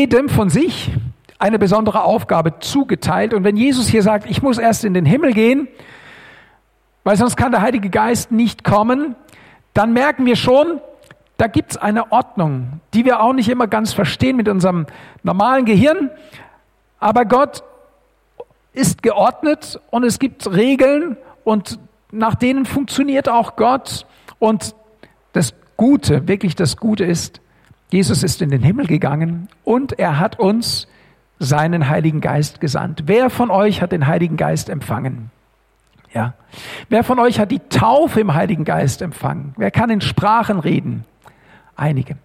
jedem von sich eine besondere Aufgabe zugeteilt. Und wenn Jesus hier sagt, ich muss erst in den Himmel gehen, weil sonst kann der Heilige Geist nicht kommen, dann merken wir schon, da gibt's eine Ordnung, die wir auch nicht immer ganz verstehen mit unserem normalen Gehirn. Aber Gott ist geordnet und es gibt Regeln und nach denen funktioniert auch Gott. Und das Gute, wirklich das Gute ist, Jesus ist in den Himmel gegangen und er hat uns seinen Heiligen Geist gesandt. Wer von euch hat den Heiligen Geist empfangen? Ja. Wer von euch hat die Taufe im Heiligen Geist empfangen? Wer kann in Sprachen reden? Einige.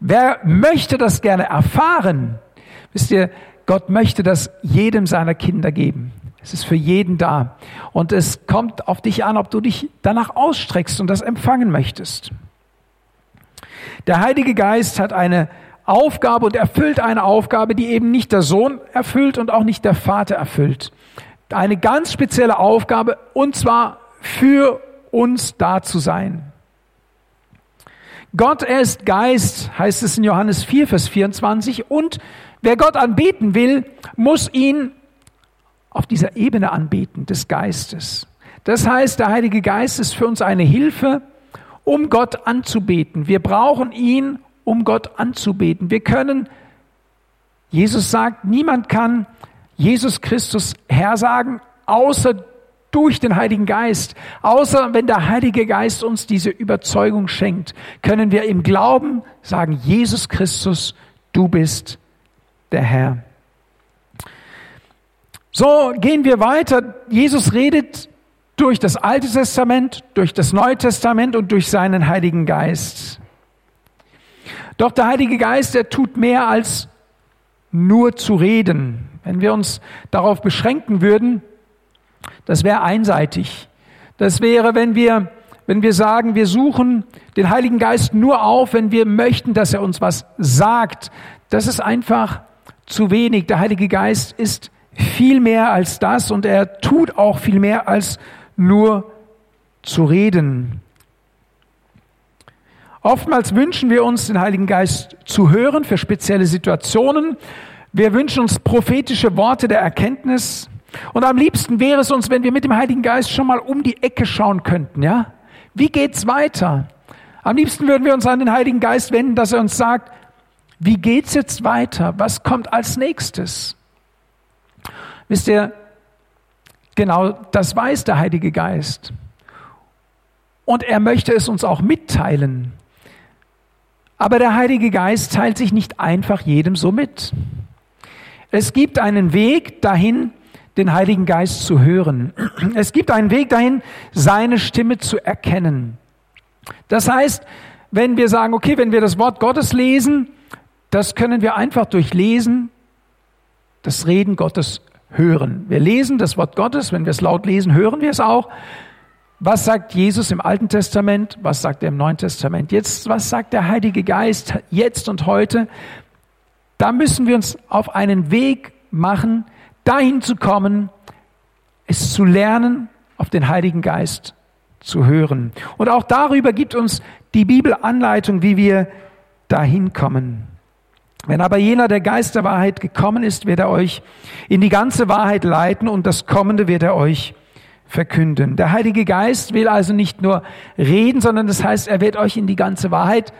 Wer möchte das gerne erfahren? Wisst ihr, Gott möchte das jedem seiner Kinder geben. Es ist für jeden da. Und es kommt auf dich an, ob du dich danach ausstreckst und das empfangen möchtest. Der Heilige Geist hat eine Aufgabe und erfüllt eine Aufgabe, die eben nicht der Sohn erfüllt und auch nicht der Vater erfüllt. Eine ganz spezielle Aufgabe und zwar für uns da zu sein. Gott, ist Geist, heißt es in Johannes 4, Vers 24 und Wer Gott anbeten will, muss ihn auf dieser Ebene anbeten des Geistes. Das heißt, der Heilige Geist ist für uns eine Hilfe, um Gott anzubeten. Wir brauchen ihn, um Gott anzubeten. Wir können, Jesus sagt, niemand kann Jesus Christus Herr sagen, außer durch den Heiligen Geist. Außer wenn der Heilige Geist uns diese Überzeugung schenkt, können wir im Glauben sagen, Jesus Christus, du bist der Herr. So gehen wir weiter. Jesus redet durch das Alte Testament, durch das Neue Testament und durch seinen Heiligen Geist. Doch der Heilige Geist, er tut mehr als nur zu reden. Wenn wir uns darauf beschränken würden, das wäre einseitig. Das wäre, wenn wir, wenn wir sagen, wir suchen den Heiligen Geist nur auf, wenn wir möchten, dass er uns was sagt. Das ist einfach zu wenig. Der Heilige Geist ist viel mehr als das und er tut auch viel mehr als nur zu reden. Oftmals wünschen wir uns, den Heiligen Geist zu hören für spezielle Situationen. Wir wünschen uns prophetische Worte der Erkenntnis. Und am liebsten wäre es uns, wenn wir mit dem Heiligen Geist schon mal um die Ecke schauen könnten, ja? Wie geht's weiter? Am liebsten würden wir uns an den Heiligen Geist wenden, dass er uns sagt, wie geht's jetzt weiter? Was kommt als nächstes? Wisst ihr, genau das weiß der Heilige Geist. Und er möchte es uns auch mitteilen. Aber der Heilige Geist teilt sich nicht einfach jedem so mit. Es gibt einen Weg dahin, den Heiligen Geist zu hören. Es gibt einen Weg dahin, seine Stimme zu erkennen. Das heißt, wenn wir sagen, okay, wenn wir das Wort Gottes lesen, das können wir einfach durch Lesen, das Reden Gottes hören. Wir lesen das Wort Gottes, wenn wir es laut lesen, hören wir es auch. Was sagt Jesus im Alten Testament? Was sagt er im Neuen Testament? Jetzt, was sagt der Heilige Geist jetzt und heute? Da müssen wir uns auf einen Weg machen, dahin zu kommen, es zu lernen, auf den Heiligen Geist zu hören. Und auch darüber gibt uns die Bibel Anleitung, wie wir dahin kommen. Wenn aber jener der Geist der Wahrheit gekommen ist, wird er euch in die ganze Wahrheit leiten und das Kommende wird er euch verkünden. Der Heilige Geist will also nicht nur reden, sondern das heißt, er wird euch in die ganze Wahrheit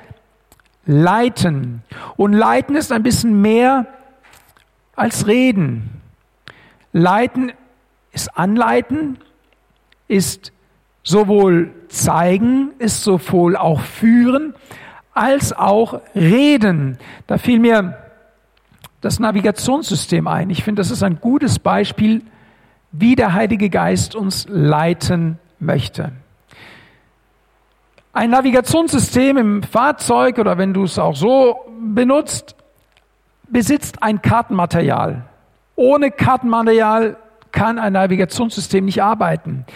leiten. Und leiten ist ein bisschen mehr als reden. Leiten ist anleiten, ist sowohl zeigen, ist sowohl auch führen, als auch reden. Da fiel mir das Navigationssystem ein. Ich finde, das ist ein gutes Beispiel, wie der Heilige Geist uns leiten möchte. Ein Navigationssystem im Fahrzeug oder wenn du es auch so benutzt, besitzt ein Kartenmaterial. Ohne Kartenmaterial kann ein Navigationssystem nicht arbeiten.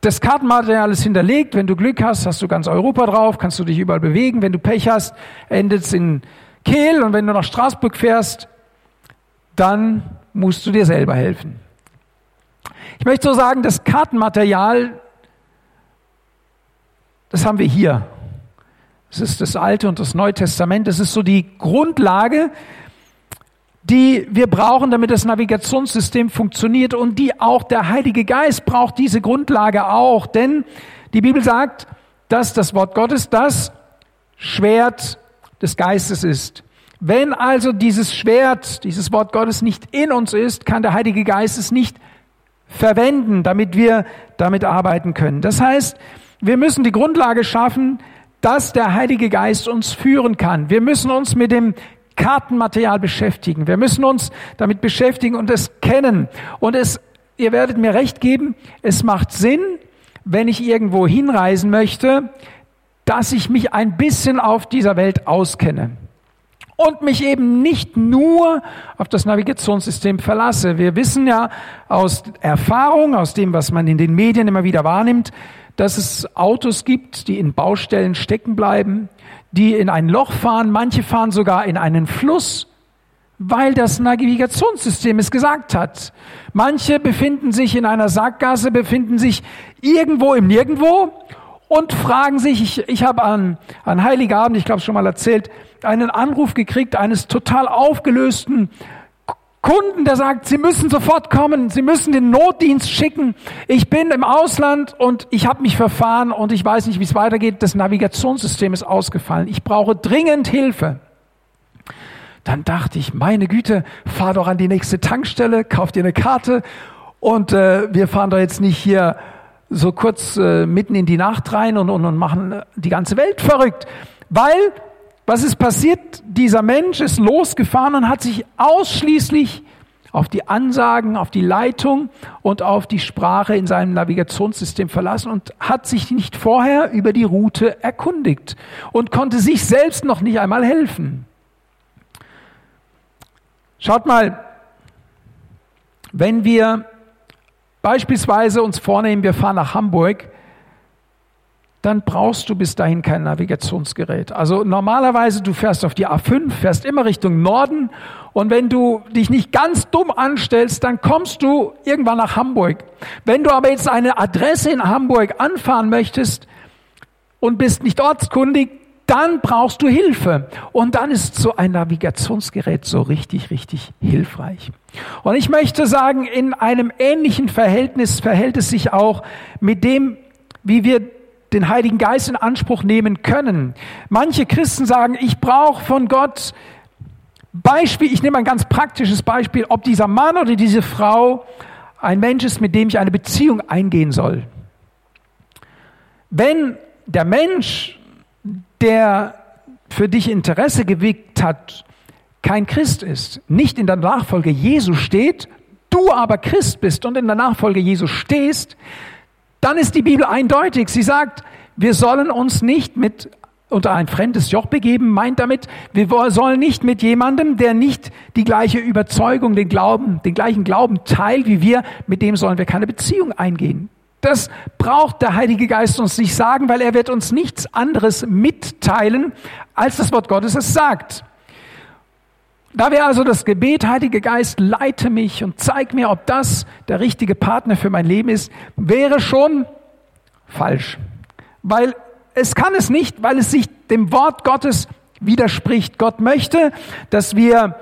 Das Kartenmaterial ist hinterlegt. Wenn du Glück hast, hast du ganz Europa drauf, kannst du dich überall bewegen. Wenn du Pech hast, endet es in Kehl. Und wenn du nach Straßburg fährst, dann musst du dir selber helfen. Ich möchte so sagen, das Kartenmaterial, das haben wir hier. Das ist das Alte und das Neue Testament. Das ist so die Grundlage. Die wir brauchen, damit das Navigationssystem funktioniert und die auch der Heilige Geist braucht diese Grundlage auch, denn die Bibel sagt, dass das Wort Gottes das Schwert des Geistes ist. Wenn also dieses Schwert, dieses Wort Gottes nicht in uns ist, kann der Heilige Geist es nicht verwenden, damit wir damit arbeiten können. Das heißt, wir müssen die Grundlage schaffen, dass der Heilige Geist uns führen kann. Wir müssen uns mit dem Kartenmaterial beschäftigen. Wir müssen uns damit beschäftigen und es kennen. Und es, ihr werdet mir recht geben, es macht Sinn, wenn ich irgendwo hinreisen möchte, dass ich mich ein bisschen auf dieser Welt auskenne und mich eben nicht nur auf das Navigationssystem verlasse. Wir wissen ja aus Erfahrung, aus dem, was man in den Medien immer wieder wahrnimmt, dass es Autos gibt, die in Baustellen stecken bleiben, die in ein Loch fahren, manche fahren sogar in einen Fluss, weil das Navigationssystem es gesagt hat. Manche befinden sich in einer Sackgasse, befinden sich irgendwo im Nirgendwo und fragen sich, ich, ich habe an, an Heiligabend, ich glaube schon mal erzählt, einen Anruf gekriegt eines total aufgelösten Kunden, der sagt, Sie müssen sofort kommen, Sie müssen den Notdienst schicken. Ich bin im Ausland und ich habe mich verfahren und ich weiß nicht, wie es weitergeht. Das Navigationssystem ist ausgefallen. Ich brauche dringend Hilfe. Dann dachte ich, meine Güte, fahr doch an die nächste Tankstelle, kauf dir eine Karte und äh, wir fahren doch jetzt nicht hier so kurz äh, mitten in die Nacht rein und, und, und machen die ganze Welt verrückt. Weil was ist passiert? Dieser Mensch ist losgefahren und hat sich ausschließlich auf die Ansagen, auf die Leitung und auf die Sprache in seinem Navigationssystem verlassen und hat sich nicht vorher über die Route erkundigt und konnte sich selbst noch nicht einmal helfen. Schaut mal, wenn wir beispielsweise uns vornehmen, wir fahren nach Hamburg, dann brauchst du bis dahin kein Navigationsgerät. Also normalerweise, du fährst auf die A5, fährst immer Richtung Norden und wenn du dich nicht ganz dumm anstellst, dann kommst du irgendwann nach Hamburg. Wenn du aber jetzt eine Adresse in Hamburg anfahren möchtest und bist nicht ortskundig, dann brauchst du Hilfe. Und dann ist so ein Navigationsgerät so richtig, richtig hilfreich. Und ich möchte sagen, in einem ähnlichen Verhältnis verhält es sich auch mit dem, wie wir den Heiligen Geist in Anspruch nehmen können. Manche Christen sagen, ich brauche von Gott Beispiel, ich nehme ein ganz praktisches Beispiel, ob dieser Mann oder diese Frau ein Mensch ist, mit dem ich eine Beziehung eingehen soll. Wenn der Mensch, der für dich Interesse geweckt hat, kein Christ ist, nicht in der Nachfolge Jesu steht, du aber Christ bist und in der Nachfolge Jesu stehst, dann ist die Bibel eindeutig. Sie sagt, wir sollen uns nicht mit unter ein fremdes Joch begeben, meint damit, wir sollen nicht mit jemandem, der nicht die gleiche Überzeugung, den Glauben, den gleichen Glauben teilt wie wir, mit dem sollen wir keine Beziehung eingehen. Das braucht der Heilige Geist uns nicht sagen, weil er wird uns nichts anderes mitteilen, als das Wort Gottes es sagt. Da wäre also das Gebet, Heilige Geist, leite mich und zeig mir, ob das der richtige Partner für mein Leben ist, wäre schon falsch. Weil es kann es nicht, weil es sich dem Wort Gottes widerspricht. Gott möchte, dass wir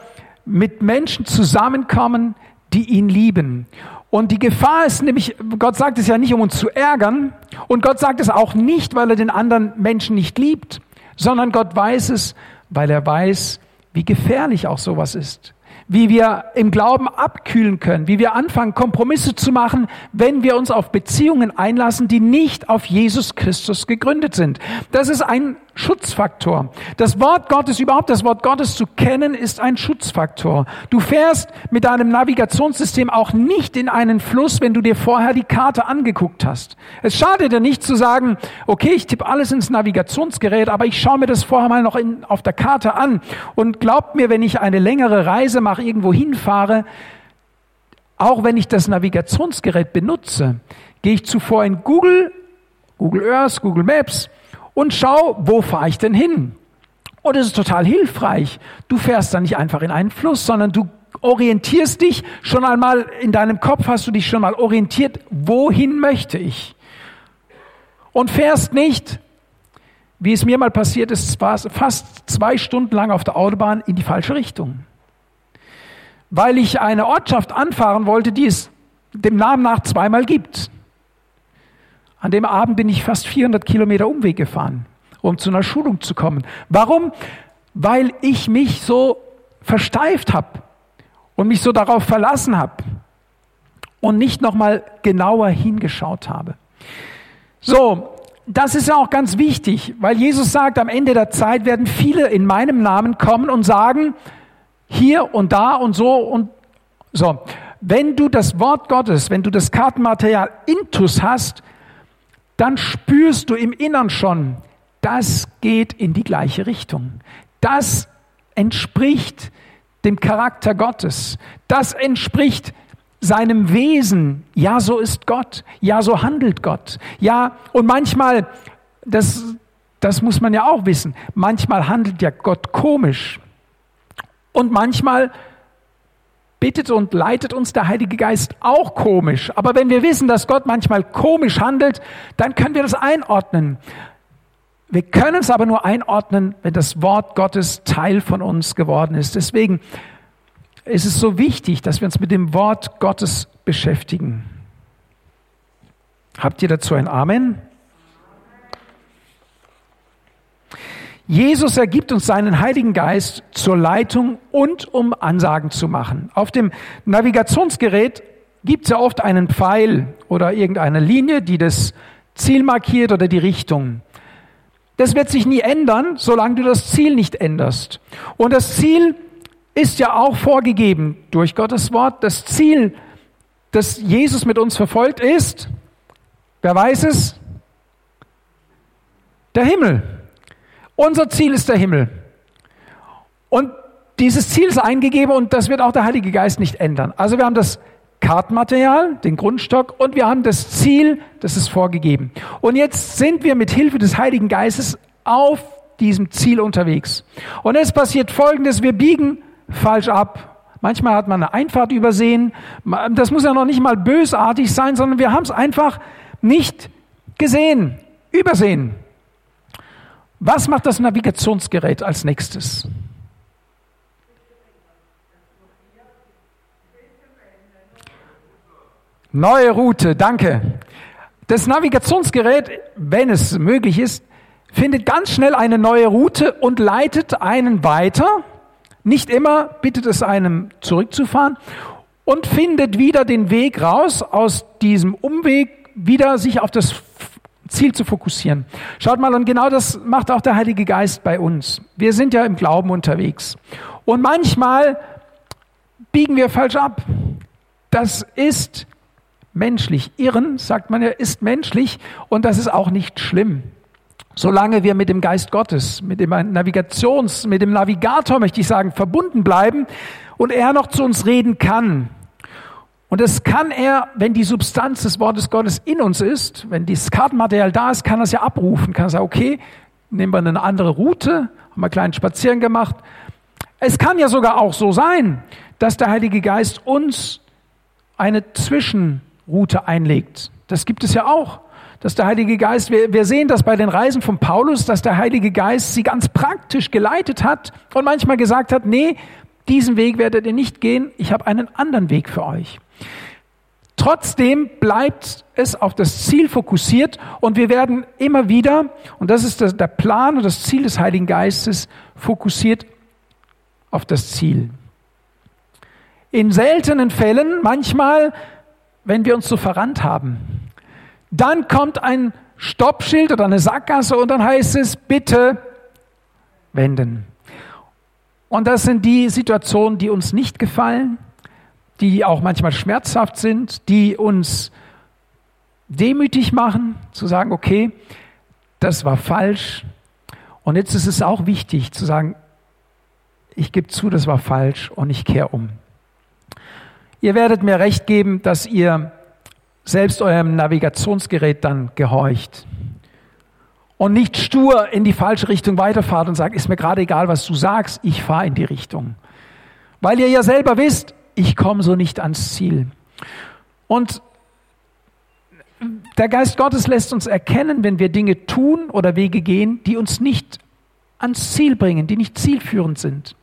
mit Menschen zusammenkommen, die ihn lieben. Und die Gefahr ist nämlich, Gott sagt es ja nicht, um uns zu ärgern. Und Gott sagt es auch nicht, weil er den anderen Menschen nicht liebt, sondern Gott weiß es, weil er weiß, wie gefährlich auch sowas ist wie wir im Glauben abkühlen können, wie wir anfangen, Kompromisse zu machen, wenn wir uns auf Beziehungen einlassen, die nicht auf Jesus Christus gegründet sind. Das ist ein Schutzfaktor. Das Wort Gottes, überhaupt das Wort Gottes zu kennen, ist ein Schutzfaktor. Du fährst mit deinem Navigationssystem auch nicht in einen Fluss, wenn du dir vorher die Karte angeguckt hast. Es schadet dir nicht zu sagen, okay, ich tippe alles ins Navigationsgerät, aber ich schaue mir das vorher mal noch in, auf der Karte an. Und glaubt mir, wenn ich eine längere Reise mache, irgendwo hinfahre, auch wenn ich das Navigationsgerät benutze, gehe ich zuvor in Google, Google Earth, Google Maps und schau, wo fahre ich denn hin? Und es ist total hilfreich. Du fährst dann nicht einfach in einen Fluss, sondern du orientierst dich schon einmal, in deinem Kopf hast du dich schon mal orientiert, wohin möchte ich? Und fährst nicht, wie es mir mal passiert ist, fast zwei Stunden lang auf der Autobahn in die falsche Richtung. weil ich eine Ortschaft anfahren wollte, die es dem Namen nach zweimal gibt. An dem Abend bin ich fast 400 Kilometer Umweg gefahren, um zu einer Schulung zu kommen. Warum? Weil ich mich so versteift habe und mich so darauf verlassen habe und nicht nochmal genauer hingeschaut habe. So, das ist ja auch ganz wichtig, weil Jesus sagt, am Ende der Zeit werden viele in meinem Namen kommen und sagen, hier und da und so und so. Wenn du das Wort Gottes, wenn du das Kartenmaterial intus hast, dann spürst du im Innern schon, das geht in die gleiche Richtung. Das entspricht dem Charakter Gottes. Das entspricht seinem Wesen. Ja, so ist Gott. Ja, so handelt Gott. Ja, und manchmal, das, das muss man ja auch wissen, manchmal handelt ja Gott komisch. Und manchmal bittet und leitet uns der Heilige Geist auch komisch. Aber wenn wir wissen, dass Gott manchmal komisch handelt, dann können wir das einordnen. Wir können es aber nur einordnen, wenn das Wort Gottes Teil von uns geworden ist. Deswegen ist es so wichtig, dass wir uns mit dem Wort Gottes beschäftigen. Habt ihr dazu ein Amen? Jesus ergibt uns seinen Heiligen Geist zur Leitung und um Ansagen zu machen. Auf dem Navigationsgerät gibt es ja oft einen Pfeil oder irgendeine Linie, die das Ziel markiert oder die Richtung. Das wird sich nie ändern, solange du das Ziel nicht änderst. Und das Ziel ist ja auch vorgegeben durch Gottes Wort. Das Ziel, das Jesus mit uns verfolgt, ist, wer weiß es? Der Himmel. Unser Ziel ist der Himmel. Und dieses Ziel ist eingegeben und das wird auch der Heilige Geist nicht ändern. Also wir haben das Kartenmaterial, den Grundstock und wir haben das Ziel, das ist vorgegeben. Und jetzt sind wir mit Hilfe des Heiligen Geistes auf diesem Ziel unterwegs. Und es passiert Folgendes, wir biegen falsch ab. Manchmal hat man eine Einfahrt übersehen. Das muss ja noch nicht mal bösartig sein, sondern wir haben es einfach nicht gesehen, übersehen. Was macht das Navigationsgerät als nächstes? Neue Route, danke. Das Navigationsgerät, wenn es möglich ist, findet ganz schnell eine neue Route und leitet einen weiter. Nicht immer bittet es einem zurückzufahren und findet wieder den Weg raus aus diesem Umweg, wieder sich auf das Ziel zu fokussieren. Schaut mal, und genau das macht auch der Heilige Geist bei uns. Wir sind ja im Glauben unterwegs. Und manchmal biegen wir falsch ab. Das ist menschlich. Irren, sagt man ja, ist menschlich und das ist auch nicht schlimm. Solange wir mit dem Geist Gottes, mit dem Navigations, mit dem Navigator, möchte ich sagen, verbunden bleiben und er noch zu uns reden kann, und das kann er, wenn die Substanz des Wortes Gottes in uns ist, wenn dieses Kartenmaterial da ist, kann er es ja abrufen, kann er sagen, okay, nehmen wir eine andere Route, haben wir einen kleinen Spazieren gemacht. Es kann ja sogar auch so sein, dass der Heilige Geist uns eine Zwischenroute einlegt. Das gibt es ja auch. Dass der Heilige Geist, wir, wir sehen das bei den Reisen von Paulus, dass der Heilige Geist sie ganz praktisch geleitet hat und manchmal gesagt hat, nee, diesen Weg werdet ihr nicht gehen, ich habe einen anderen Weg für euch. Trotzdem bleibt es auf das Ziel fokussiert und wir werden immer wieder, und das ist der Plan und das Ziel des Heiligen Geistes, fokussiert auf das Ziel. In seltenen Fällen, manchmal, wenn wir uns so verrannt haben, dann kommt ein Stoppschild oder eine Sackgasse und dann heißt es, bitte wenden. Und das sind die Situationen, die uns nicht gefallen, die auch manchmal schmerzhaft sind, die uns demütig machen, zu sagen, okay, das war falsch. Und jetzt ist es auch wichtig zu sagen, ich gebe zu, das war falsch und ich kehre um. Ihr werdet mir recht geben, dass ihr selbst eurem Navigationsgerät dann gehorcht und nicht stur in die falsche Richtung weiterfahrt und sagt, ist mir gerade egal, was du sagst, ich fahre in die Richtung. Weil ihr ja selber wisst, ich komme so nicht ans Ziel. Und der Geist Gottes lässt uns erkennen, wenn wir Dinge tun oder Wege gehen, die uns nicht ans Ziel bringen, die nicht zielführend sind.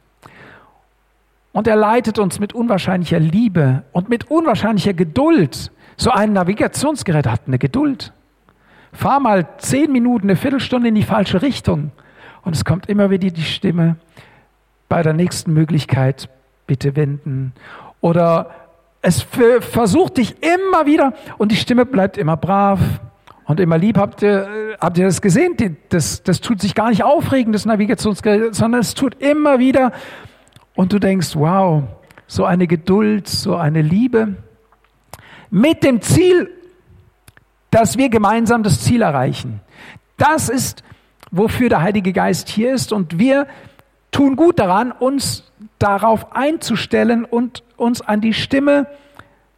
Und er leitet uns mit unwahrscheinlicher Liebe und mit unwahrscheinlicher Geduld. So ein Navigationsgerät hat eine Geduld. Fahr mal zehn Minuten, eine Viertelstunde in die falsche Richtung. Und es kommt immer wieder die Stimme, bei der nächsten Möglichkeit bitte wenden. Oder es versucht dich immer wieder und die Stimme bleibt immer brav und immer lieb. Habt ihr, habt ihr das gesehen? Das, das tut sich gar nicht aufregen, das Navigationsgerät, sondern es tut immer wieder. Und du denkst, wow, so eine Geduld, so eine Liebe. Mit dem Ziel, dass wir gemeinsam das Ziel erreichen. Das ist, wofür der Heilige Geist hier ist. Und wir tun gut daran, uns darauf einzustellen und uns an die Stimme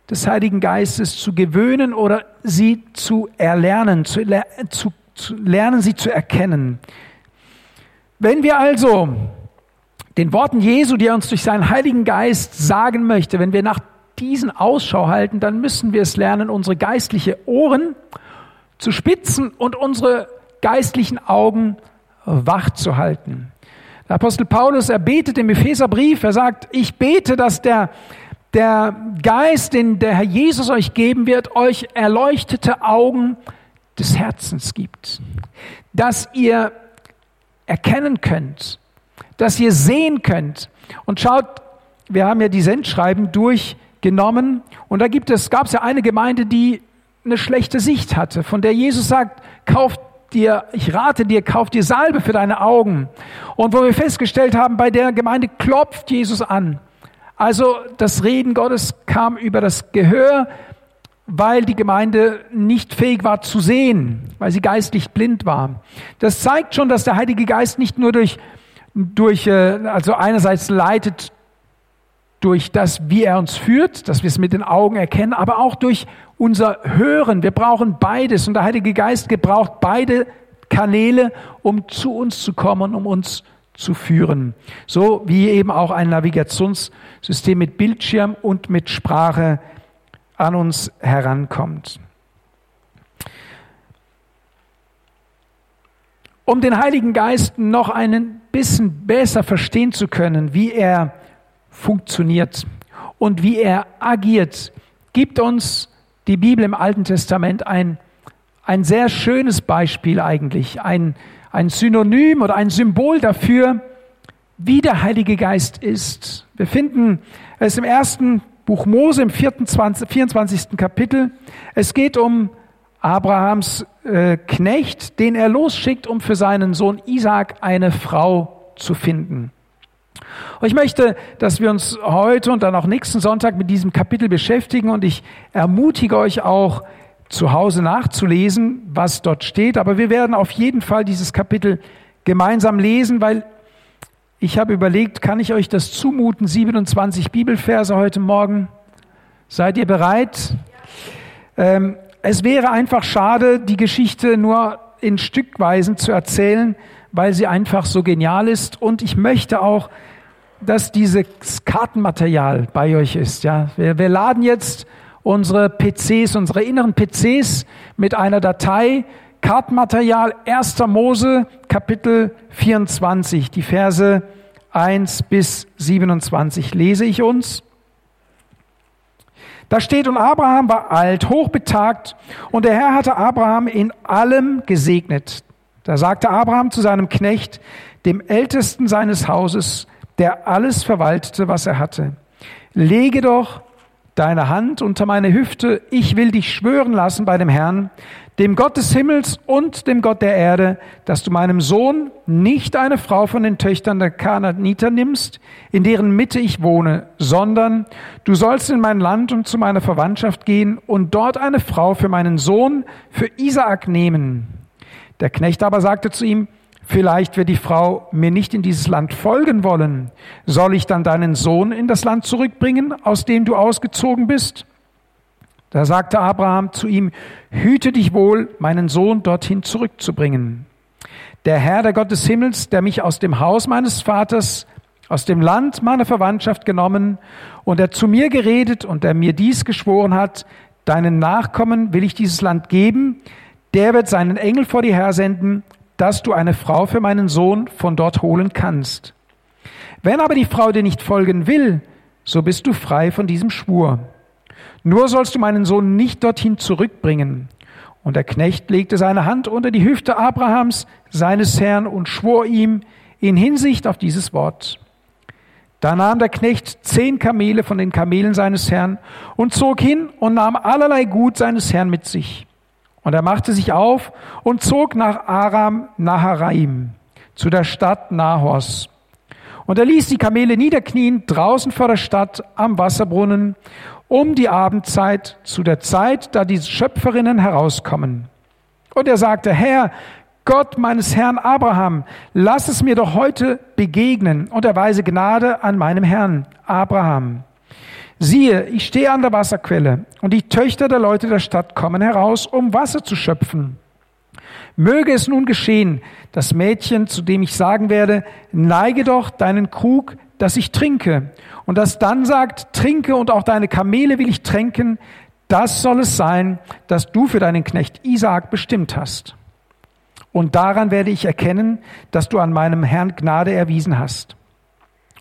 des Heiligen Geistes zu gewöhnen oder sie zu erlernen, zu, zu, zu lernen, sie zu erkennen. Wenn wir also den Worten Jesu, die er uns durch seinen Heiligen Geist sagen möchte, wenn wir nach diesen Ausschau halten, dann müssen wir es lernen, unsere geistlichen Ohren zu spitzen und unsere geistlichen Augen wach zu halten. Der Apostel Paulus, er betet im Epheserbrief, er sagt, ich bete, dass der, der Geist, den der Herr Jesus euch geben wird, euch erleuchtete Augen des Herzens gibt. Dass ihr erkennen könnt, dass ihr sehen könnt. Und schaut, wir haben ja die Sendschreiben durchgenommen und da gibt es, gab es ja eine Gemeinde, die eine schlechte Sicht hatte, von der Jesus sagt, kauft dir, ich rate dir, kauf dir Salbe für deine Augen. Und wo wir festgestellt haben, bei der Gemeinde klopft Jesus an. Also das Reden Gottes kam über das Gehör, weil die Gemeinde nicht fähig war zu sehen, weil sie geistlich blind war. Das zeigt schon, dass der Heilige Geist nicht nur durch, durch äh, also einerseits leitet durch das, wie er uns führt, dass wir es mit den Augen erkennen, aber auch durch unser Hören. Wir brauchen beides und der Heilige Geist gebraucht beide Kanäle, um zu uns zu kommen, um uns zu führen. So wie eben auch ein Navigationssystem mit Bildschirm und mit Sprache an uns herankommt. Um den Heiligen Geist noch ein bisschen besser verstehen zu können, wie er funktioniert und wie er agiert, gibt uns die Bibel im Alten Testament ein, ein sehr schönes Beispiel eigentlich, ein, ein Synonym oder ein Symbol dafür, wie der Heilige Geist ist. Wir finden es im ersten Buch Mose im 24, 24. Kapitel. Es geht um Abrahams äh, Knecht, den er losschickt, um für seinen Sohn Isaac eine Frau zu finden. Und ich möchte, dass wir uns heute und dann auch nächsten Sonntag mit diesem Kapitel beschäftigen und ich ermutige euch auch, zu Hause nachzulesen, was dort steht. Aber wir werden auf jeden Fall dieses Kapitel gemeinsam lesen, weil ich habe überlegt, kann ich euch das zumuten? 27 Bibelverse heute Morgen. Seid ihr bereit? Ähm, es wäre einfach schade, die Geschichte nur in Stückweisen zu erzählen, weil sie einfach so genial ist. Und ich möchte auch, dass dieses Kartenmaterial bei euch ist. Ja, wir, wir laden jetzt unsere PCs, unsere inneren PCs mit einer Datei Kartenmaterial 1. Mose Kapitel 24, die Verse 1 bis 27 lese ich uns. Da steht, und Abraham war alt, hochbetagt, und der Herr hatte Abraham in allem gesegnet. Da sagte Abraham zu seinem Knecht, dem Ältesten seines Hauses, der alles verwaltete, was er hatte. Lege doch deine Hand unter meine Hüfte, ich will dich schwören lassen bei dem Herrn, dem Gott des Himmels und dem Gott der Erde, dass du meinem Sohn nicht eine Frau von den Töchtern der Kanaaniter nimmst, in deren Mitte ich wohne, sondern du sollst in mein Land und zu meiner Verwandtschaft gehen und dort eine Frau für meinen Sohn, für Isaak nehmen. Der Knecht aber sagte zu ihm, Vielleicht wird die Frau mir nicht in dieses Land folgen wollen. Soll ich dann deinen Sohn in das Land zurückbringen, aus dem du ausgezogen bist? Da sagte Abraham zu ihm, hüte dich wohl, meinen Sohn dorthin zurückzubringen. Der Herr, der Gott des Himmels, der mich aus dem Haus meines Vaters, aus dem Land meiner Verwandtschaft genommen und der zu mir geredet und der mir dies geschworen hat, deinen Nachkommen will ich dieses Land geben, der wird seinen Engel vor dir hersenden, dass du eine Frau für meinen Sohn von dort holen kannst. Wenn aber die Frau dir nicht folgen will, so bist du frei von diesem Schwur. Nur sollst du meinen Sohn nicht dorthin zurückbringen. Und der Knecht legte seine Hand unter die Hüfte Abrahams, seines Herrn, und schwor ihm in Hinsicht auf dieses Wort. Da nahm der Knecht zehn Kamele von den Kamelen seines Herrn und zog hin und nahm allerlei Gut seines Herrn mit sich. Und er machte sich auf und zog nach Aram Naharaim, zu der Stadt Nahors. Und er ließ die Kamele niederknien draußen vor der Stadt am Wasserbrunnen um die Abendzeit zu der Zeit, da die Schöpferinnen herauskommen. Und er sagte, Herr, Gott meines Herrn Abraham, lass es mir doch heute begegnen und erweise Gnade an meinem Herrn Abraham. Siehe, ich stehe an der Wasserquelle und die Töchter der Leute der Stadt kommen heraus, um Wasser zu schöpfen. Möge es nun geschehen, das Mädchen, zu dem ich sagen werde, neige doch deinen Krug, dass ich trinke. Und das dann sagt, trinke und auch deine Kamele will ich tränken, das soll es sein, das du für deinen Knecht Isaak bestimmt hast. Und daran werde ich erkennen, dass du an meinem Herrn Gnade erwiesen hast.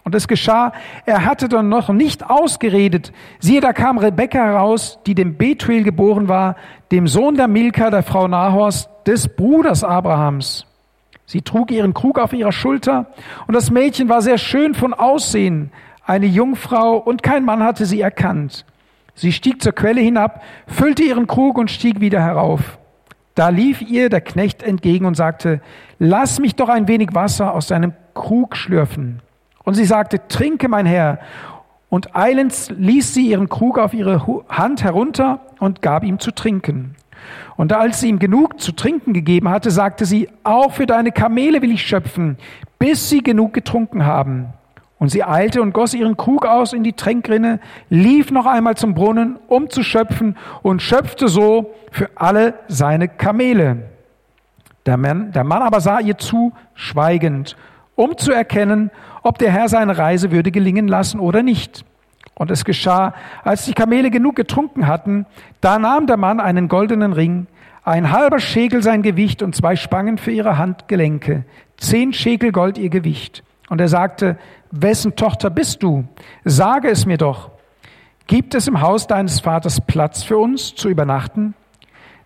Und es geschah, er hatte dann noch nicht ausgeredet. Siehe, da kam Rebekka heraus, die dem Betuel geboren war, dem Sohn der Milka, der Frau Nahors, des Bruders Abrahams. Sie trug ihren Krug auf ihrer Schulter und das Mädchen war sehr schön von Aussehen, eine Jungfrau und kein Mann hatte sie erkannt. Sie stieg zur Quelle hinab, füllte ihren Krug und stieg wieder herauf. Da lief ihr der Knecht entgegen und sagte, lass mich doch ein wenig Wasser aus deinem Krug schlürfen. Und sie sagte, trinke, mein Herr. Und eilends ließ sie ihren Krug auf ihre Hand herunter und gab ihm zu trinken. Und als sie ihm genug zu trinken gegeben hatte, sagte sie, auch für deine Kamele will ich schöpfen, bis sie genug getrunken haben. Und sie eilte und goss ihren Krug aus in die Tränkrinne, lief noch einmal zum Brunnen, um zu schöpfen, und schöpfte so für alle seine Kamele. Der Mann, der Mann aber sah ihr zu, schweigend, um zu erkennen, ob der Herr seine Reise würde gelingen lassen oder nicht. Und es geschah, als die Kamele genug getrunken hatten, da nahm der Mann einen goldenen Ring, ein halber Schäkel sein Gewicht und zwei Spangen für ihre Handgelenke, zehn Schäkel Gold ihr Gewicht. Und er sagte, wessen Tochter bist du? Sage es mir doch. Gibt es im Haus deines Vaters Platz für uns zu übernachten?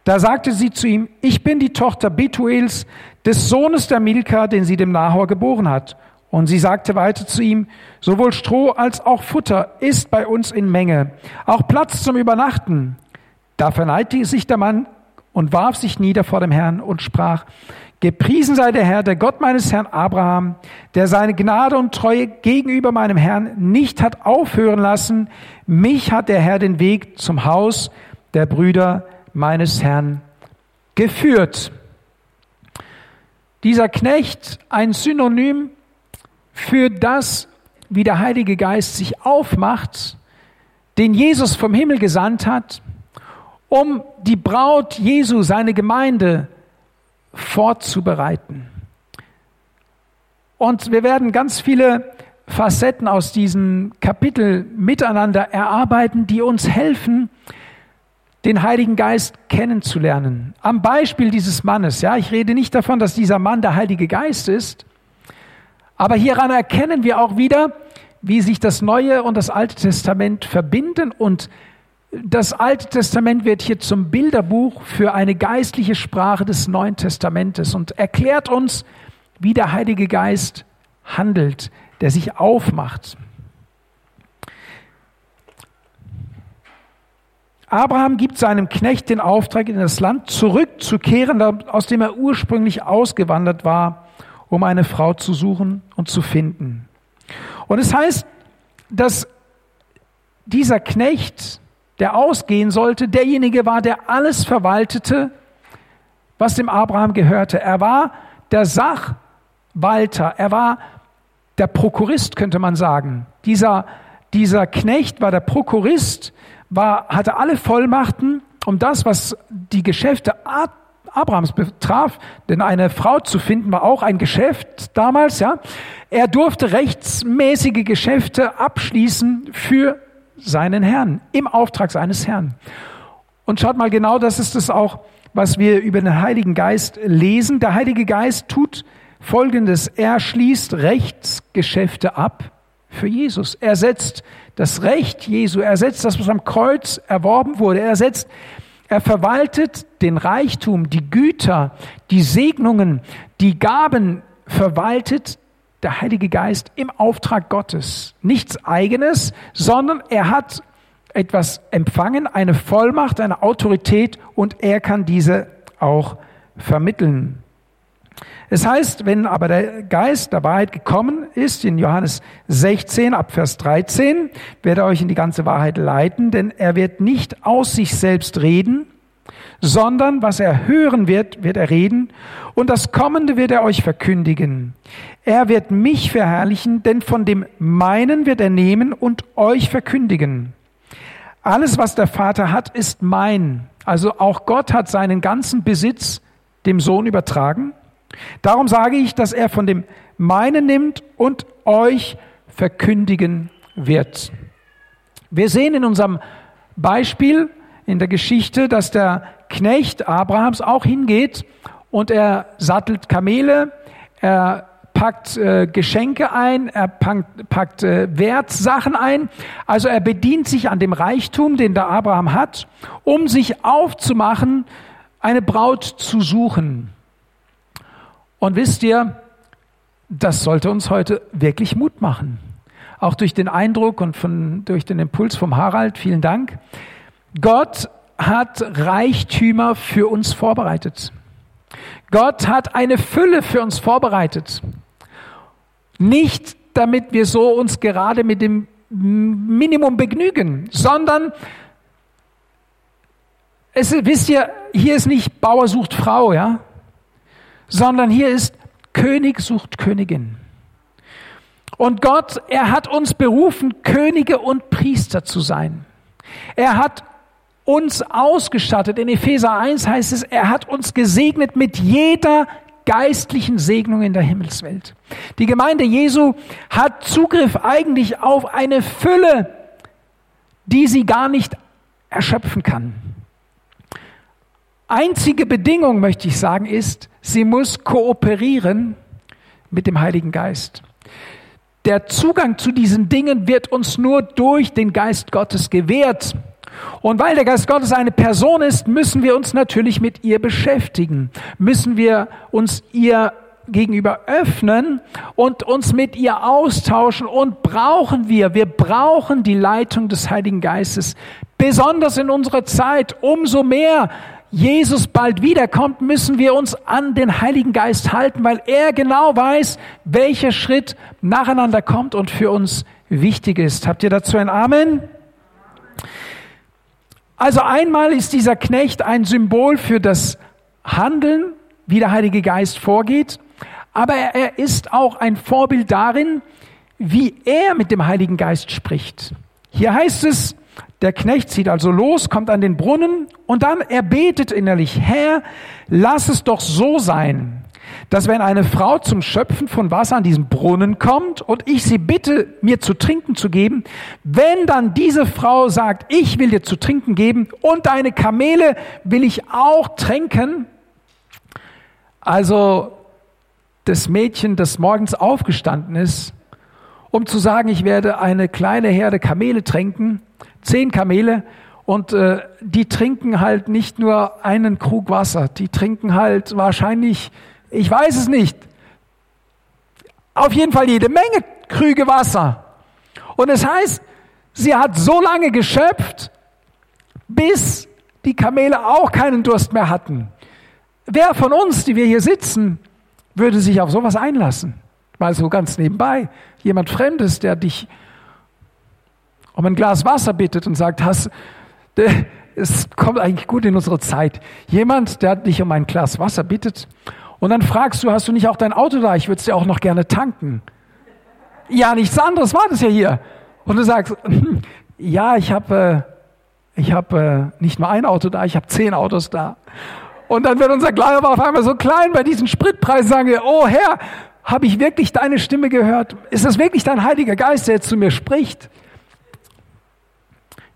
Da sagte sie zu ihm, ich bin die Tochter Betuels, des Sohnes der Milka, den sie dem Nahor geboren hat. Und sie sagte weiter zu ihm, sowohl Stroh als auch Futter ist bei uns in Menge, auch Platz zum Übernachten. Da verneigte sich der Mann und warf sich nieder vor dem Herrn und sprach, Gepriesen sei der Herr, der Gott meines Herrn Abraham, der seine Gnade und Treue gegenüber meinem Herrn nicht hat aufhören lassen. Mich hat der Herr den Weg zum Haus der Brüder meines Herrn geführt. Dieser Knecht, ein Synonym für das, wie der Heilige Geist sich aufmacht, den Jesus vom Himmel gesandt hat, um die Braut Jesu, seine Gemeinde, vorzubereiten. Und wir werden ganz viele Facetten aus diesem Kapitel miteinander erarbeiten, die uns helfen, den Heiligen Geist kennenzulernen. Am Beispiel dieses Mannes, ja, ich rede nicht davon, dass dieser Mann der Heilige Geist ist, aber hieran erkennen wir auch wieder, wie sich das Neue und das Alte Testament verbinden und das Alte Testament wird hier zum Bilderbuch für eine geistliche Sprache des Neuen Testamentes und erklärt uns, wie der Heilige Geist handelt, der sich aufmacht. Abraham gibt seinem Knecht den Auftrag, in das Land zurückzukehren, aus dem er ursprünglich ausgewandert war, um eine Frau zu suchen und zu finden. Und es heißt, dass dieser Knecht der ausgehen sollte, derjenige war, der alles verwaltete, was dem Abraham gehörte. Er war der Sachwalter, er war der Prokurist, könnte man sagen. Dieser, dieser Knecht war der Prokurist, war, hatte alle Vollmachten, um das, was die Geschäfte Abrahams betraf, denn eine Frau zu finden war auch ein Geschäft damals, ja. Er durfte rechtsmäßige Geschäfte abschließen für seinen Herrn, im Auftrag seines Herrn. Und schaut mal genau, das ist es auch, was wir über den Heiligen Geist lesen. Der Heilige Geist tut folgendes. Er schließt Rechtsgeschäfte ab für Jesus. Er setzt das Recht Jesu, er setzt das, was am Kreuz erworben wurde, er setzt, er verwaltet den Reichtum, die Güter, die Segnungen, die Gaben, verwaltet der Heilige Geist im Auftrag Gottes. Nichts eigenes, sondern er hat etwas empfangen, eine Vollmacht, eine Autorität und er kann diese auch vermitteln. Es heißt, wenn aber der Geist der Wahrheit gekommen ist, in Johannes 16 ab Vers 13, wird er euch in die ganze Wahrheit leiten, denn er wird nicht aus sich selbst reden, sondern was er hören wird, wird er reden, und das Kommende wird er euch verkündigen. Er wird mich verherrlichen, denn von dem meinen wird er nehmen und euch verkündigen. Alles, was der Vater hat, ist mein. Also auch Gott hat seinen ganzen Besitz dem Sohn übertragen. Darum sage ich, dass er von dem meinen nimmt und euch verkündigen wird. Wir sehen in unserem Beispiel in der Geschichte, dass der Knecht Abrahams auch hingeht und er sattelt Kamele, er packt äh, Geschenke ein, er packt, packt äh, Wertsachen ein. Also er bedient sich an dem Reichtum, den der Abraham hat, um sich aufzumachen, eine Braut zu suchen. Und wisst ihr, das sollte uns heute wirklich Mut machen. Auch durch den Eindruck und von, durch den Impuls vom Harald, vielen Dank. Gott hat Reichtümer für uns vorbereitet. Gott hat eine Fülle für uns vorbereitet. Nicht damit wir so uns gerade mit dem Minimum begnügen, sondern es, wisst ihr, hier ist nicht Bauer sucht Frau, ja, sondern hier ist König sucht Königin. Und Gott, er hat uns berufen, Könige und Priester zu sein. Er hat uns ausgestattet. In Epheser 1 heißt es, er hat uns gesegnet mit jeder geistlichen Segnung in der Himmelswelt. Die Gemeinde Jesu hat Zugriff eigentlich auf eine Fülle, die sie gar nicht erschöpfen kann. Einzige Bedingung, möchte ich sagen, ist, sie muss kooperieren mit dem Heiligen Geist. Der Zugang zu diesen Dingen wird uns nur durch den Geist Gottes gewährt. Und weil der Geist Gottes eine Person ist, müssen wir uns natürlich mit ihr beschäftigen, müssen wir uns ihr gegenüber öffnen und uns mit ihr austauschen und brauchen wir, wir brauchen die Leitung des Heiligen Geistes, besonders in unserer Zeit, umso mehr Jesus bald wiederkommt, müssen wir uns an den Heiligen Geist halten, weil er genau weiß, welcher Schritt nacheinander kommt und für uns wichtig ist. Habt ihr dazu ein Amen? Also einmal ist dieser Knecht ein Symbol für das Handeln, wie der Heilige Geist vorgeht, aber er ist auch ein Vorbild darin, wie er mit dem Heiligen Geist spricht. Hier heißt es, der Knecht zieht also los, kommt an den Brunnen und dann er betet innerlich, Herr, lass es doch so sein, dass wenn eine Frau zum Schöpfen von Wasser an diesen Brunnen kommt und ich sie bitte, mir zu trinken zu geben, wenn dann diese Frau sagt, ich will dir zu trinken geben und deine Kamele will ich auch tränken, also das Mädchen, das morgens aufgestanden ist, um zu sagen, ich werde eine kleine Herde Kamele tränken, zehn Kamele, und äh, die trinken halt nicht nur einen Krug Wasser, die trinken halt wahrscheinlich ich weiß es nicht. Auf jeden Fall jede Menge Krüge Wasser. Und es heißt, sie hat so lange geschöpft, bis die Kamele auch keinen Durst mehr hatten. Wer von uns, die wir hier sitzen, würde sich auf sowas einlassen? Mal so ganz nebenbei. Jemand Fremdes, der dich um ein Glas Wasser bittet und sagt, hast, es kommt eigentlich gut in unsere Zeit. Jemand, der dich um ein Glas Wasser bittet und dann fragst du, hast du nicht auch dein Auto da? Ich würde es dir auch noch gerne tanken. Ja, nichts anderes war das ja hier. Und du sagst, ja, ich habe äh, ich hab, äh, nicht nur ein Auto da, ich habe zehn Autos da. Und dann wird unser Glaube auf einmal so klein bei diesen Spritpreisen, sagen wir, oh Herr, habe ich wirklich deine Stimme gehört? Ist das wirklich dein Heiliger Geist, der jetzt zu mir spricht?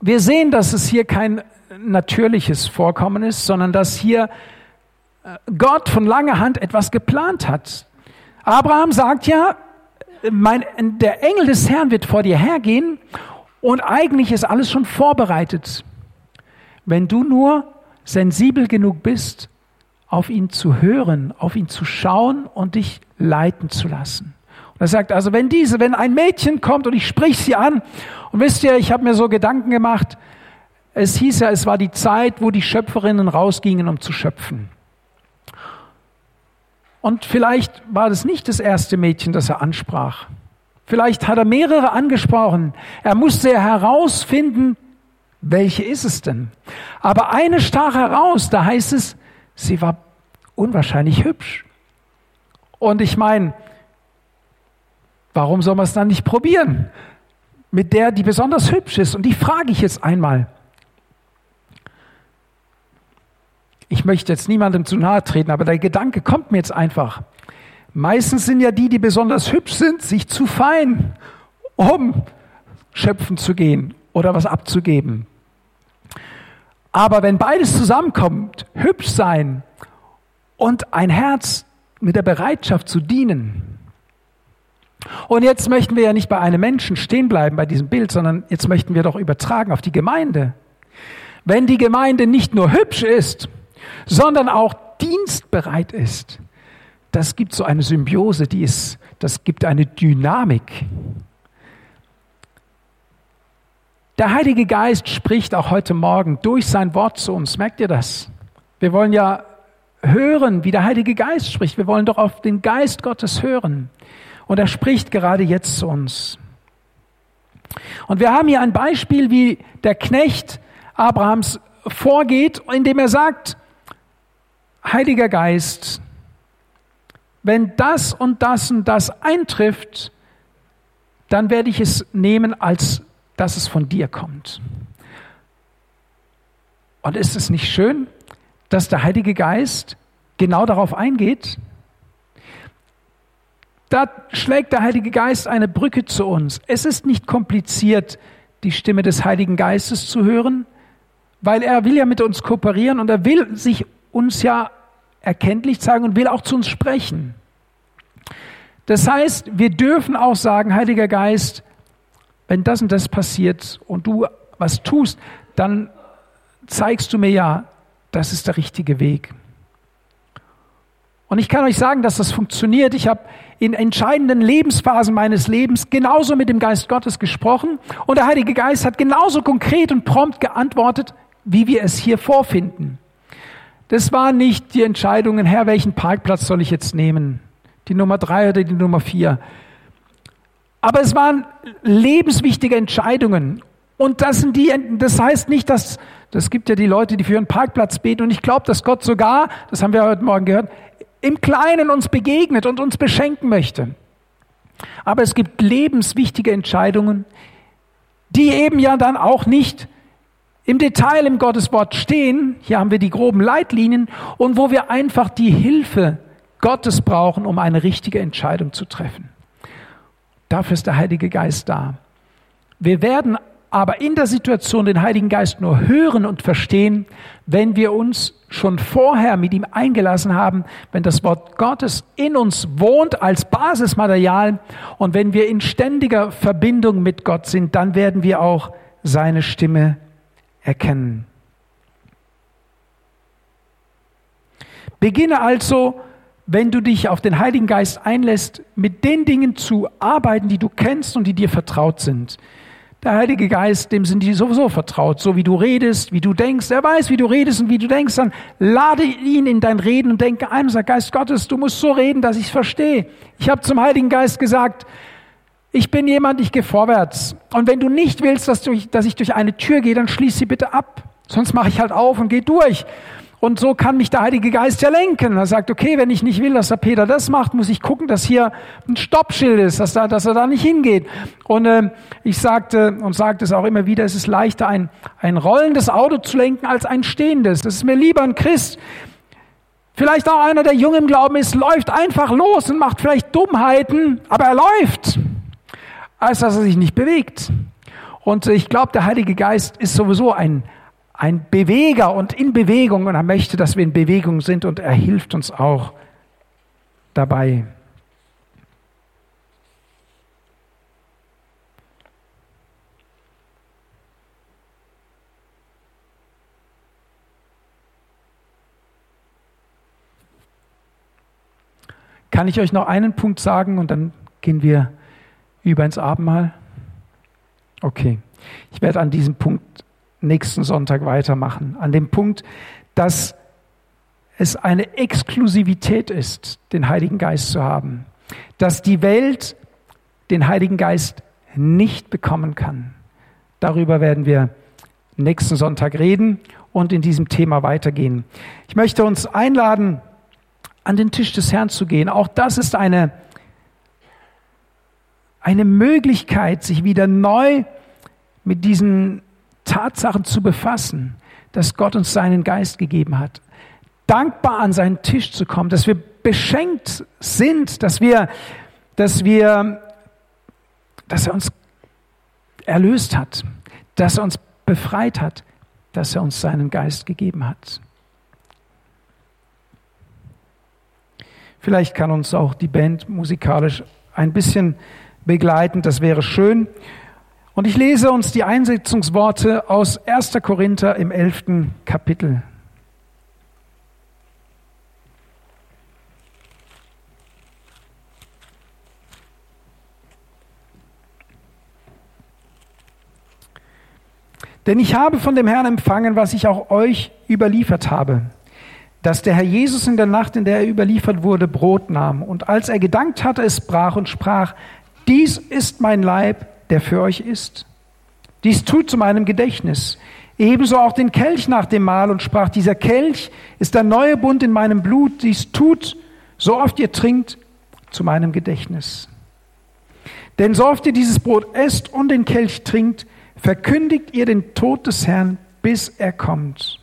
Wir sehen, dass es hier kein natürliches Vorkommen ist, sondern dass hier Gott von langer Hand etwas geplant hat. Abraham sagt ja, mein, der Engel des Herrn wird vor dir hergehen und eigentlich ist alles schon vorbereitet. Wenn du nur sensibel genug bist, auf ihn zu hören, auf ihn zu schauen und dich leiten zu lassen. Und er sagt also, wenn diese, wenn ein Mädchen kommt und ich sprich sie an, und wisst ihr, ich habe mir so Gedanken gemacht, es hieß ja, es war die Zeit, wo die Schöpferinnen rausgingen, um zu schöpfen. Und vielleicht war das nicht das erste Mädchen, das er ansprach. Vielleicht hat er mehrere angesprochen. Er musste herausfinden, welche ist es denn? Aber eine stach heraus, da heißt es, sie war unwahrscheinlich hübsch. Und ich meine, warum soll man es dann nicht probieren? Mit der, die besonders hübsch ist. Und die frage ich jetzt einmal. Ich möchte jetzt niemandem zu nahe treten, aber der Gedanke kommt mir jetzt einfach. Meistens sind ja die, die besonders hübsch sind, sich zu fein, um schöpfen zu gehen oder was abzugeben. Aber wenn beides zusammenkommt, hübsch sein und ein Herz mit der Bereitschaft zu dienen. Und jetzt möchten wir ja nicht bei einem Menschen stehen bleiben bei diesem Bild, sondern jetzt möchten wir doch übertragen auf die Gemeinde. Wenn die Gemeinde nicht nur hübsch ist, sondern auch dienstbereit ist, das gibt so eine Symbiose, die ist, das gibt eine Dynamik. Der Heilige Geist spricht auch heute Morgen durch sein Wort zu uns. Merkt ihr das? Wir wollen ja hören, wie der Heilige Geist spricht. Wir wollen doch auf den Geist Gottes hören. Und er spricht gerade jetzt zu uns. Und wir haben hier ein Beispiel, wie der Knecht Abrahams vorgeht, indem er sagt, Heiliger Geist, wenn das und das und das eintrifft, dann werde ich es nehmen als dass es von dir kommt. Und ist es nicht schön, dass der Heilige Geist genau darauf eingeht? Da schlägt der Heilige Geist eine Brücke zu uns. Es ist nicht kompliziert, die Stimme des Heiligen Geistes zu hören, weil er will ja mit uns kooperieren und er will sich uns ja erkenntlich zeigen und will auch zu uns sprechen. Das heißt, wir dürfen auch sagen, Heiliger Geist, wenn das und das passiert und du was tust, dann zeigst du mir ja, das ist der richtige Weg. Und ich kann euch sagen, dass das funktioniert. Ich habe in entscheidenden Lebensphasen meines Lebens genauso mit dem Geist Gottes gesprochen und der Heilige Geist hat genauso konkret und prompt geantwortet, wie wir es hier vorfinden. Das waren nicht die Entscheidungen, Herr, welchen Parkplatz soll ich jetzt nehmen? Die Nummer drei oder die Nummer vier? Aber es waren lebenswichtige Entscheidungen. Und das sind die, das heißt nicht, dass, das gibt ja die Leute, die für einen Parkplatz beten. Und ich glaube, dass Gott sogar, das haben wir heute Morgen gehört, im Kleinen uns begegnet und uns beschenken möchte. Aber es gibt lebenswichtige Entscheidungen, die eben ja dann auch nicht im Detail im Gotteswort stehen. Hier haben wir die groben Leitlinien und wo wir einfach die Hilfe Gottes brauchen, um eine richtige Entscheidung zu treffen. Dafür ist der Heilige Geist da. Wir werden aber in der Situation den Heiligen Geist nur hören und verstehen, wenn wir uns schon vorher mit ihm eingelassen haben, wenn das Wort Gottes in uns wohnt als Basismaterial und wenn wir in ständiger Verbindung mit Gott sind, dann werden wir auch seine Stimme erkennen. Beginne also wenn du dich auf den Heiligen Geist einlässt, mit den Dingen zu arbeiten, die du kennst und die dir vertraut sind. Der Heilige Geist, dem sind die sowieso vertraut. So wie du redest, wie du denkst. Er weiß, wie du redest und wie du denkst. Dann lade ihn in dein Reden und denke ein und sag, Geist Gottes, du musst so reden, dass ich verstehe. Ich habe zum Heiligen Geist gesagt, ich bin jemand, ich gehe vorwärts. Und wenn du nicht willst, dass, du, dass ich durch eine Tür gehe, dann schließ sie bitte ab. Sonst mache ich halt auf und gehe durch. Und so kann mich der Heilige Geist ja lenken. Er sagt, okay, wenn ich nicht will, dass der Peter das macht, muss ich gucken, dass hier ein Stoppschild ist, dass, da, dass er da nicht hingeht. Und äh, ich sagte und sagte es auch immer wieder, es ist leichter, ein, ein rollendes Auto zu lenken, als ein stehendes. Das ist mir lieber ein Christ. Vielleicht auch einer, der jung im Glauben ist, läuft einfach los und macht vielleicht Dummheiten, aber er läuft, als dass er sich nicht bewegt. Und ich glaube, der Heilige Geist ist sowieso ein, ein Beweger und in Bewegung und er möchte, dass wir in Bewegung sind und er hilft uns auch dabei. Kann ich euch noch einen Punkt sagen und dann gehen wir über ins Abendmahl? Okay, ich werde an diesem Punkt nächsten Sonntag weitermachen. An dem Punkt, dass es eine Exklusivität ist, den Heiligen Geist zu haben. Dass die Welt den Heiligen Geist nicht bekommen kann. Darüber werden wir nächsten Sonntag reden und in diesem Thema weitergehen. Ich möchte uns einladen, an den Tisch des Herrn zu gehen. Auch das ist eine, eine Möglichkeit, sich wieder neu mit diesen Tatsachen zu befassen, dass Gott uns seinen Geist gegeben hat. Dankbar an seinen Tisch zu kommen, dass wir beschenkt sind, dass wir, dass wir, dass er uns erlöst hat, dass er uns befreit hat, dass er uns seinen Geist gegeben hat. Vielleicht kann uns auch die Band musikalisch ein bisschen begleiten, das wäre schön. Und ich lese uns die Einsetzungsworte aus 1. Korinther im 11. Kapitel. Denn ich habe von dem Herrn empfangen, was ich auch euch überliefert habe, dass der Herr Jesus in der Nacht, in der er überliefert wurde, Brot nahm und als er gedankt hatte, es brach und sprach, dies ist mein Leib, der für euch ist. Dies tut zu meinem Gedächtnis. Ebenso auch den Kelch nach dem Mahl und sprach, dieser Kelch ist der neue Bund in meinem Blut. Dies tut, so oft ihr trinkt, zu meinem Gedächtnis. Denn so oft ihr dieses Brot esst und den Kelch trinkt, verkündigt ihr den Tod des Herrn, bis er kommt.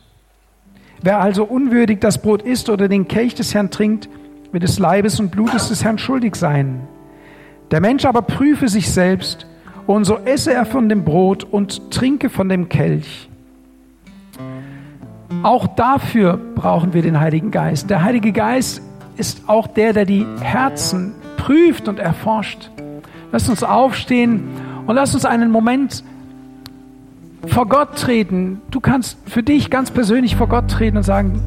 Wer also unwürdig das Brot isst oder den Kelch des Herrn trinkt, wird des Leibes und Blutes des Herrn schuldig sein. Der Mensch aber prüfe sich selbst, und so esse er von dem Brot und trinke von dem Kelch. Auch dafür brauchen wir den Heiligen Geist. Der Heilige Geist ist auch der, der die Herzen prüft und erforscht. Lass uns aufstehen und lass uns einen Moment vor Gott treten. Du kannst für dich ganz persönlich vor Gott treten und sagen,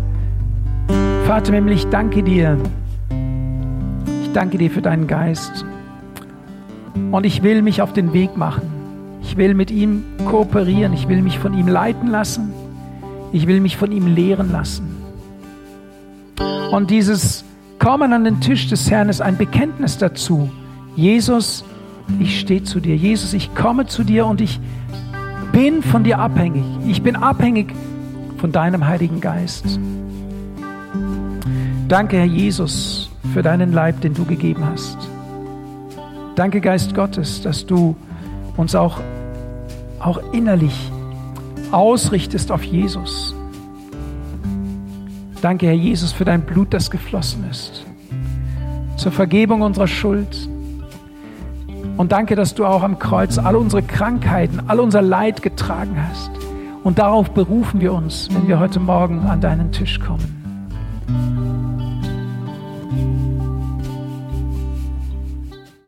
Vater im ich danke dir. Ich danke dir für deinen Geist. Und ich will mich auf den Weg machen. Ich will mit ihm kooperieren. Ich will mich von ihm leiten lassen. Ich will mich von ihm lehren lassen. Und dieses Kommen an den Tisch des Herrn ist ein Bekenntnis dazu. Jesus, ich stehe zu dir. Jesus, ich komme zu dir und ich bin von dir abhängig. Ich bin abhängig von deinem Heiligen Geist. Danke, Herr Jesus, für deinen Leib, den du gegeben hast. Danke, Geist Gottes, dass du uns auch, auch innerlich ausrichtest auf Jesus. Danke, Herr Jesus, für dein Blut, das geflossen ist, zur Vergebung unserer Schuld und danke, dass du auch am Kreuz all unsere Krankheiten, all unser Leid getragen hast. Und darauf berufen wir uns, wenn wir heute Morgen an deinen Tisch kommen.